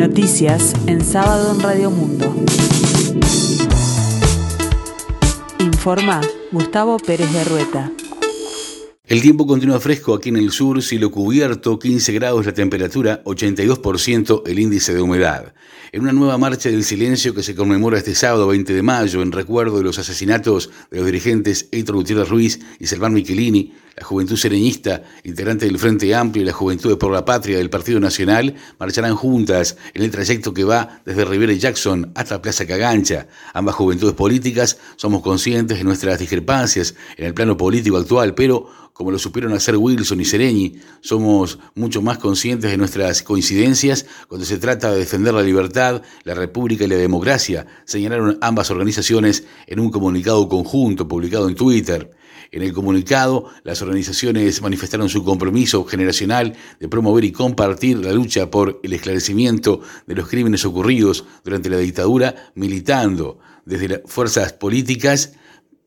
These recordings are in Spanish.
Noticias en sábado en Radio Mundo. Informa Gustavo Pérez de Rueta. El tiempo continúa fresco aquí en el sur, cielo cubierto, 15 grados la temperatura, 82% el índice de humedad. En una nueva marcha del silencio que se conmemora este sábado 20 de mayo en recuerdo de los asesinatos de los dirigentes Héctor Gutiérrez Ruiz y Selván Michelini, la Juventud Sereñista, integrante del Frente Amplio y la Juventud por la Patria del Partido Nacional, marcharán juntas en el trayecto que va desde Rivera y Jackson hasta Plaza Cagancha. Ambas juventudes políticas somos conscientes de nuestras discrepancias en el plano político actual, pero como lo supieron hacer Wilson y Sereñi, somos mucho más conscientes de nuestras coincidencias cuando se trata de defender la libertad, la república y la democracia, señalaron ambas organizaciones en un comunicado conjunto publicado en Twitter. En el comunicado, las organizaciones manifestaron su compromiso generacional de promover y compartir la lucha por el esclarecimiento de los crímenes ocurridos durante la dictadura, militando desde las fuerzas políticas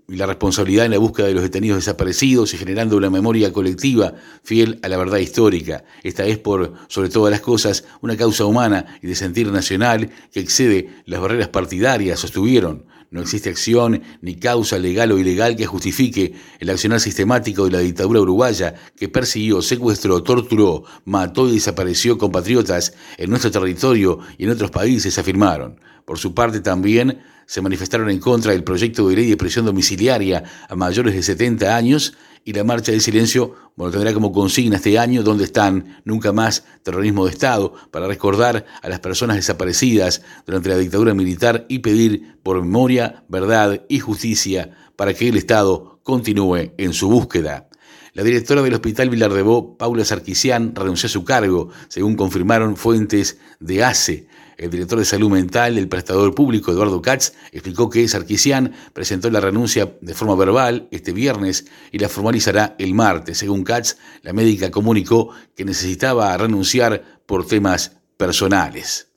y la responsabilidad en la búsqueda de los detenidos desaparecidos y generando una memoria colectiva fiel a la verdad histórica. Esta es, por sobre todas las cosas, una causa humana y de sentir nacional que excede las barreras partidarias, sostuvieron. No existe acción ni causa legal o ilegal que justifique el accionar sistemático de la dictadura uruguaya que persiguió, secuestró, torturó, mató y desapareció compatriotas en nuestro territorio y en otros países, afirmaron. Por su parte también se manifestaron en contra del proyecto de ley de prisión domiciliaria a mayores de 70 años y la marcha de silencio bueno, tendrá como consigna este año ¿Dónde están? Nunca más terrorismo de Estado para recordar a las personas desaparecidas durante la dictadura militar y pedir por memoria, verdad y justicia para que el Estado continúe en su búsqueda. La directora del Hospital Vilar de Bo, Paula Sarkisian, renunció a su cargo, según confirmaron fuentes de ACE. El director de salud mental del prestador público, Eduardo Katz, explicó que Sarkisian presentó la renuncia de forma verbal este viernes y la formalizará el martes. Según Katz, la médica comunicó que necesitaba renunciar por temas personales.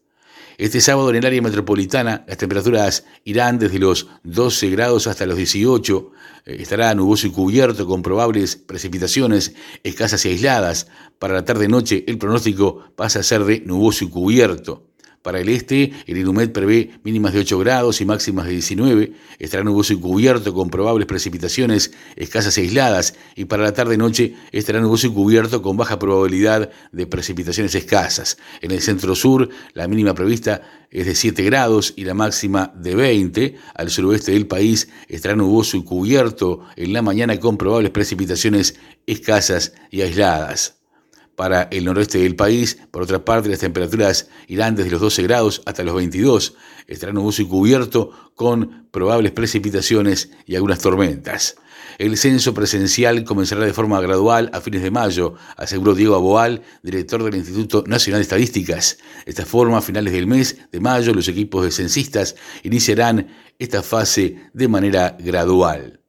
Este sábado en el área metropolitana las temperaturas irán desde los 12 grados hasta los 18. Eh, estará nuboso y cubierto con probables precipitaciones escasas y aisladas. Para la tarde-noche el pronóstico pasa a ser de nuboso y cubierto. Para el este, el Inumet prevé mínimas de 8 grados y máximas de 19. Estará nuboso y cubierto con probables precipitaciones escasas e aisladas. Y para la tarde-noche estará nuboso y cubierto con baja probabilidad de precipitaciones escasas. En el centro-sur, la mínima prevista es de 7 grados y la máxima de 20. Al suroeste del país estará nuboso y cubierto en la mañana con probables precipitaciones escasas y aisladas para el noroeste del país. Por otra parte, las temperaturas irán desde los 12 grados hasta los 22. Estará nuboso y cubierto con probables precipitaciones y algunas tormentas. El censo presencial comenzará de forma gradual a fines de mayo, aseguró Diego Aboal, director del Instituto Nacional de Estadísticas. De esta forma, a finales del mes de mayo, los equipos de censistas iniciarán esta fase de manera gradual.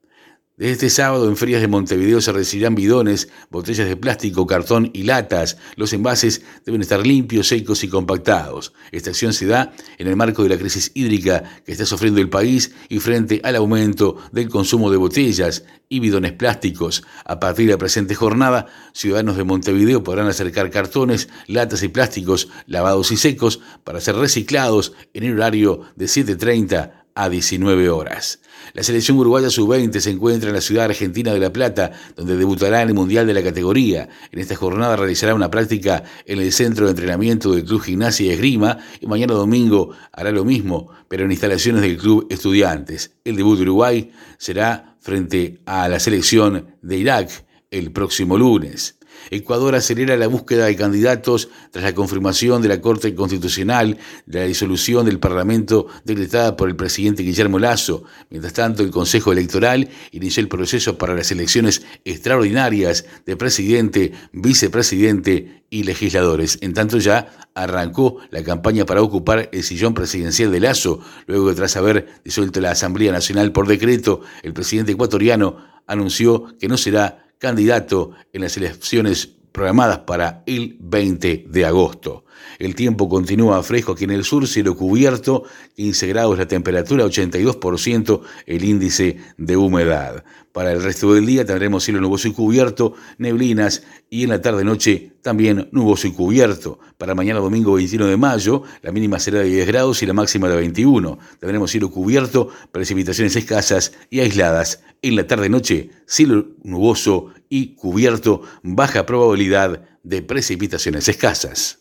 Desde este sábado en ferias de Montevideo se recibirán bidones, botellas de plástico, cartón y latas. Los envases deben estar limpios, secos y compactados. Esta acción se da en el marco de la crisis hídrica que está sufriendo el país y frente al aumento del consumo de botellas y bidones plásticos. A partir de la presente jornada, ciudadanos de Montevideo podrán acercar cartones, latas y plásticos lavados y secos para ser reciclados en el horario de 7.30 a 19 horas. La selección uruguaya sub-20 se encuentra en la ciudad argentina de La Plata, donde debutará en el Mundial de la categoría. En esta jornada realizará una práctica en el centro de entrenamiento del Club Gimnasia y Esgrima y mañana domingo hará lo mismo, pero en instalaciones del Club Estudiantes. El debut de Uruguay será frente a la selección de Irak el próximo lunes. Ecuador acelera la búsqueda de candidatos tras la confirmación de la Corte Constitucional de la disolución del Parlamento decretada por el presidente Guillermo Lazo. Mientras tanto, el Consejo Electoral inició el proceso para las elecciones extraordinarias de presidente, vicepresidente y legisladores. En tanto ya arrancó la campaña para ocupar el sillón presidencial de Lazo, luego de tras haber disuelto la Asamblea Nacional por decreto, el presidente ecuatoriano anunció que no será candidato en las elecciones programadas para el 20 de agosto. El tiempo continúa fresco aquí en el sur, cielo cubierto, 15 grados la temperatura, 82% el índice de humedad. Para el resto del día tendremos cielo nuboso y cubierto, neblinas y en la tarde-noche también nuboso y cubierto. Para mañana domingo 21 de mayo, la mínima será de 10 grados y la máxima de 21. Tendremos cielo cubierto, precipitaciones escasas y aisladas. En la tarde-noche, cielo nuboso y cubierto, baja probabilidad de precipitaciones escasas.